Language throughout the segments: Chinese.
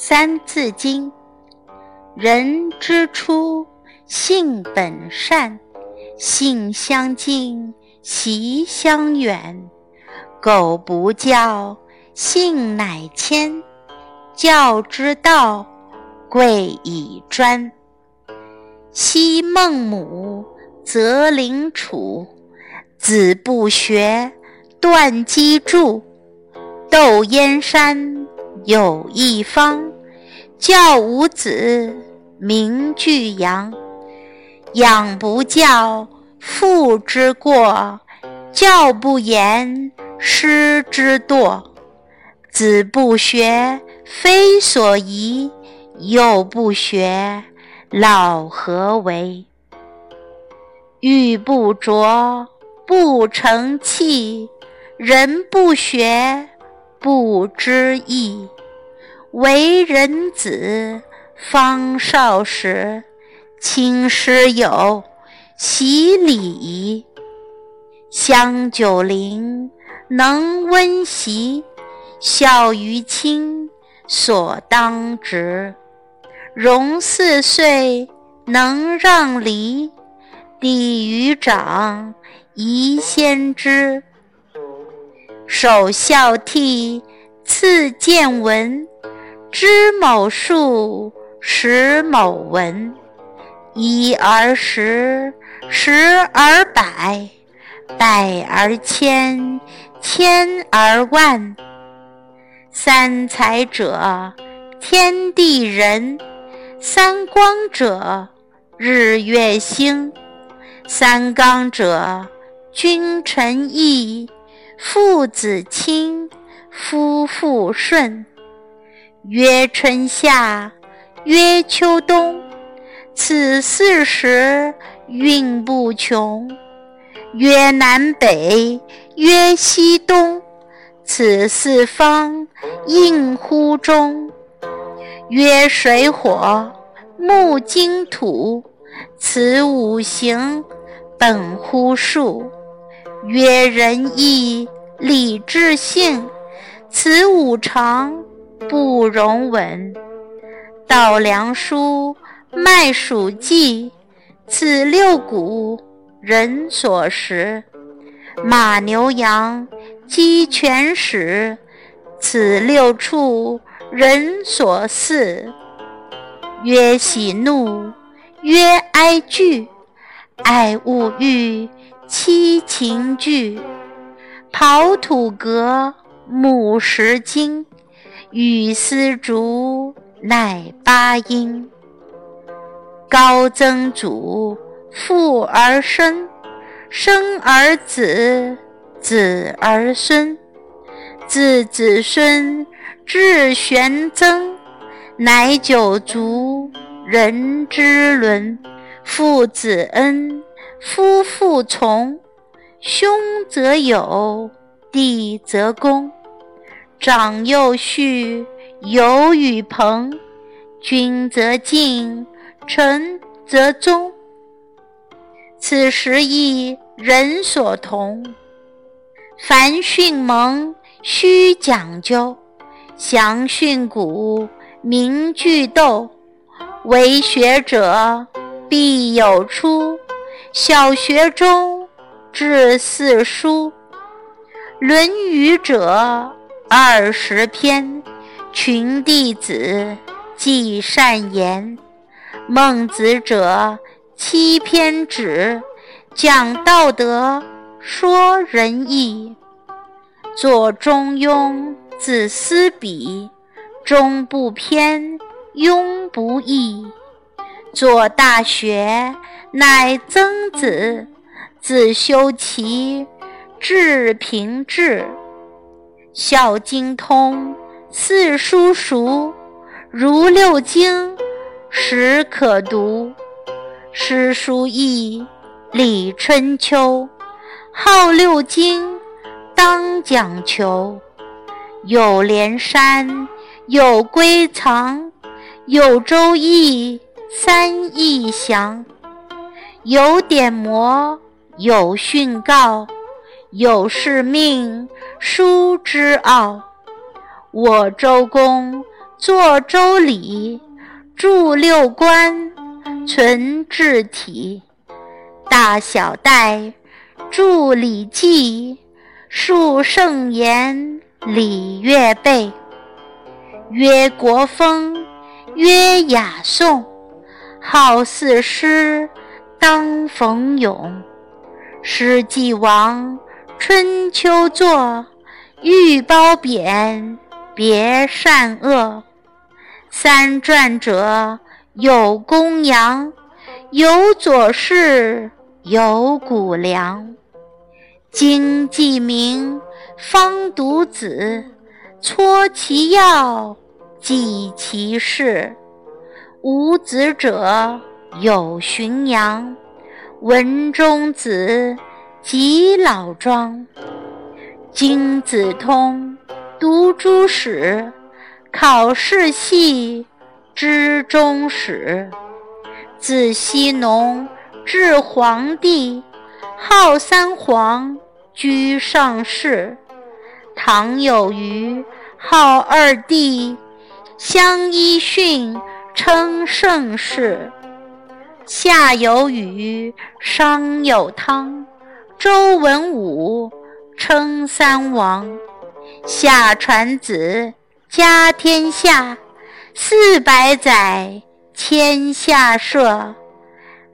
三字经》：人之初，性本善，性相近，习相远。苟不教，性乃迁。教之道，贵以专。昔孟母，择邻处，子不学，断机杼。窦燕山有一方，教五子，名俱扬。养不教，父之过；教不严，师之惰。子不学，非所宜；幼不学，老何为？玉不琢，不成器；人不学，不知义，为人子，方少时，亲师友，习礼仪。香九龄，能温席；孝于亲，所当执。融四岁，能让梨；弟于长，宜先知。首孝悌，次见闻。知某数，识某文。一而十，十而百，百而千，千而万。三才者，天地人；三光者，日月星；三纲者，君臣义。父子亲，夫妇顺。曰春夏，曰秋冬，此四时运不穷。曰南北，曰西东，此四方应乎中。曰水火，木金土，此五行本乎数。曰仁义礼智信，此五常不容紊。稻粱菽麦黍稷，此六谷人所食。马牛羊鸡犬豕，此六畜人所饲。曰喜怒，曰哀惧，爱恶欲。七情具，刨土革，木石金，羽丝竹，乃八音。高曾祖，父而生，生而子，子而孙，自子孙至玄曾，乃九族，人之伦。父子恩。夫妇从，兄则友，弟则恭，长幼序，友与朋，君则敬，臣则忠。此十义，人所同。凡训蒙，须讲究；详训古，明句读。为学者，必有初。小学中至四书，《论语》者二十篇，群弟子记善言；孟子者七篇止，讲道德，说仁义。作《中庸》，子思笔，中不偏，庸不易。作《大学》。乃曾子，子修齐，至平治，孝经通，四书熟，如六经，实可读。诗书易，礼春秋，好六经，当讲求。有连山，有归藏，有周易，三易详。有典谟，有训告，有誓命，书之奥。我周公作周礼，著六官，存治体。大小戴，著礼记，述圣言，礼乐备。曰国风，曰雅颂，好四诗，当逢咏。诗既亡，春秋作，欲褒贬，别善恶。三传者有公羊，有左氏，有谷梁。经既明，方读子。撮其要，记其事。无子者有荀扬，文中子，及老庄。经子通，读诸史，考世系，知终始。自羲农至黄帝，号三皇，居上世。唐有虞，号二帝，相揖逊，称盛世。夏有禹，商有汤，周文武，称三王。夏传子，家天下，四百载，天下社。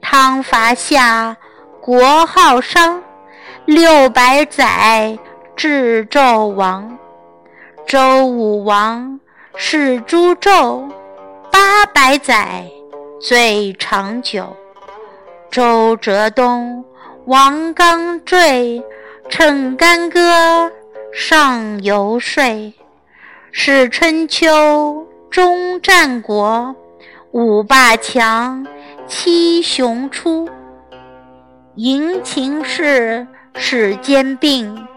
汤伐夏，国号商，六百载。至纣王，周武王是诸纣，八百载最长久。周折东，王刚坠，趁干戈上游说。是春秋，终战国，五霸强，七雄出。迎秦氏，始兼并。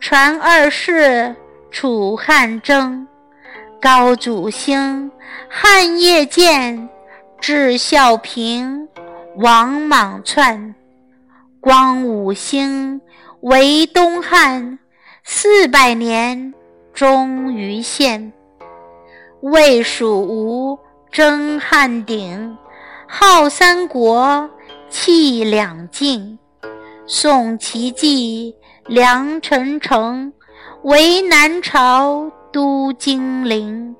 传二世，楚汉争；高祖兴，汉业建；至孝平，王莽篡；光武兴，为东汉，四百年终于现。魏蜀吴，争汉鼎；号三国，气两晋；宋齐继。梁陈城，为南朝都金陵；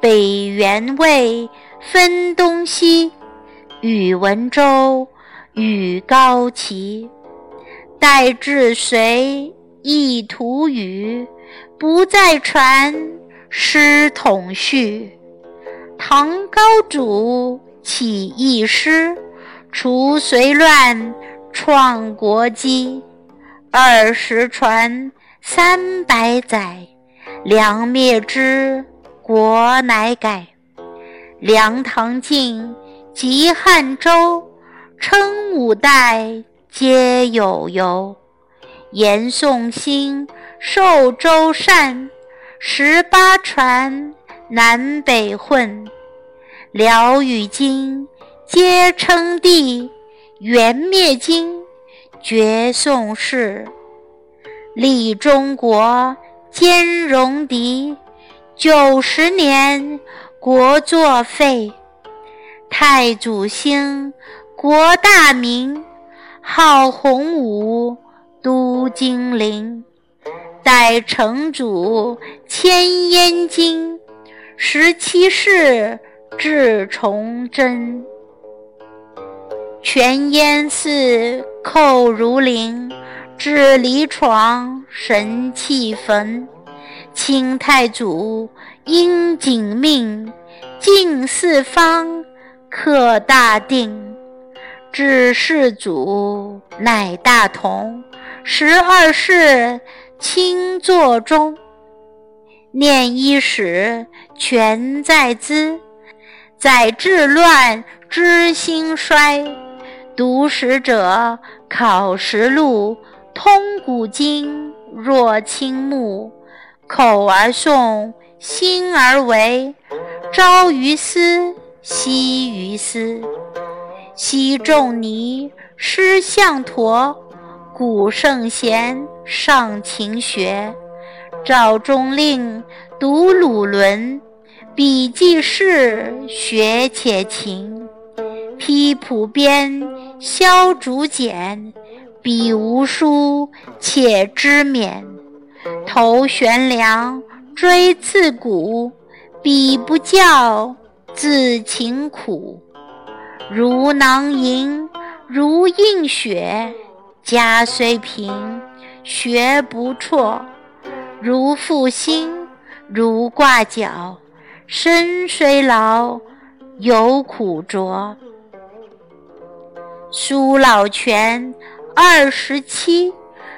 北元魏，分东西；宇文周，与高齐；代至隋，一图语，不再传师统序。唐高祖起义师，除隋乱，创国基。二十传，三百载，梁灭之，国乃改。梁唐晋，及汉周，称五代，皆有由。延宋兴，受周禅，十八传，南北混。辽与金，皆称帝，元灭金。绝宋氏，立中国，兼戎狄。九十年，国作废。太祖兴，国大明，号洪武，都金陵。代成祖，迁燕京。十七世，至崇祯。全燕寺。寇如林，至离床，神气焚。清太祖应景命，进四方，克大定。至世祖乃大同，十二世清作中。念一史，全在兹。载治乱，知兴衰。读史者考实录，通古今，若亲目。口而诵，心而为。朝于斯，夕于斯。昔仲尼，师向陀；古圣贤，尚勤学。赵中令，读鲁伦；笔记事，学且勤。披蒲鞭，削竹简，笔无书，且知勉。头悬梁，锥刺股，彼不教，自勤苦。如囊萤，如映雪，家虽贫，学不辍。如负薪，如挂角。身虽劳，犹苦卓。苏老泉二十七，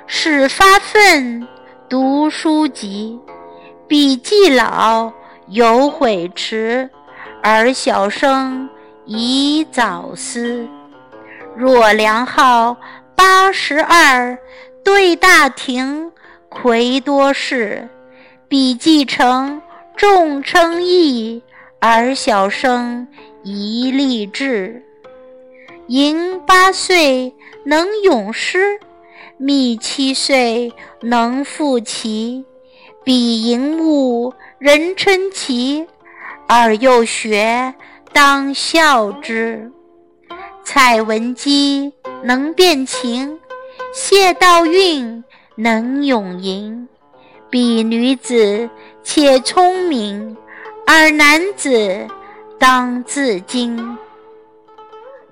始发愤读书籍。笔既老，犹悔迟，而小生宜早思。若梁号八十二，对大廷，魁多士。笔既成。众称义，而小生宜立志。寅八岁能咏诗，密七岁能赋棋。彼淫物人称奇，而幼学当效之。蔡文姬能辨情，谢道韫能咏吟。彼女子且聪明，而男子当自矜。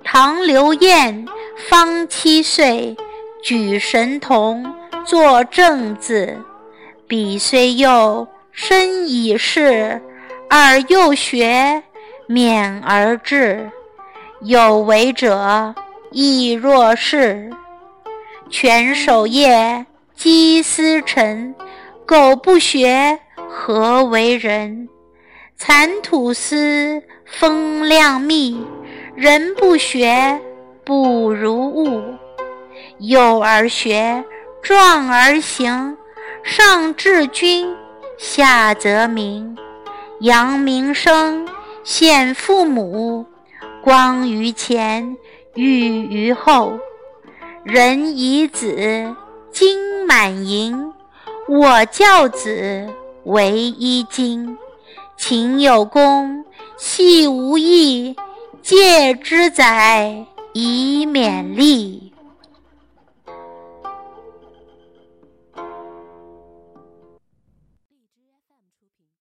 唐刘晏方七岁，举神童，作正字。彼虽幼，身已仕，而幼学勉而志。有为者亦若是。犬守夜，鸡司晨。苟不学，何为人？蚕吐丝，风量密。人不学，不如物。幼而学，壮而行。上致君，下则民。扬名声，显父母。光于前，裕于后。人以子，金满盈。我教子为一经，勤有功，戏无益，戒之宰以勉励。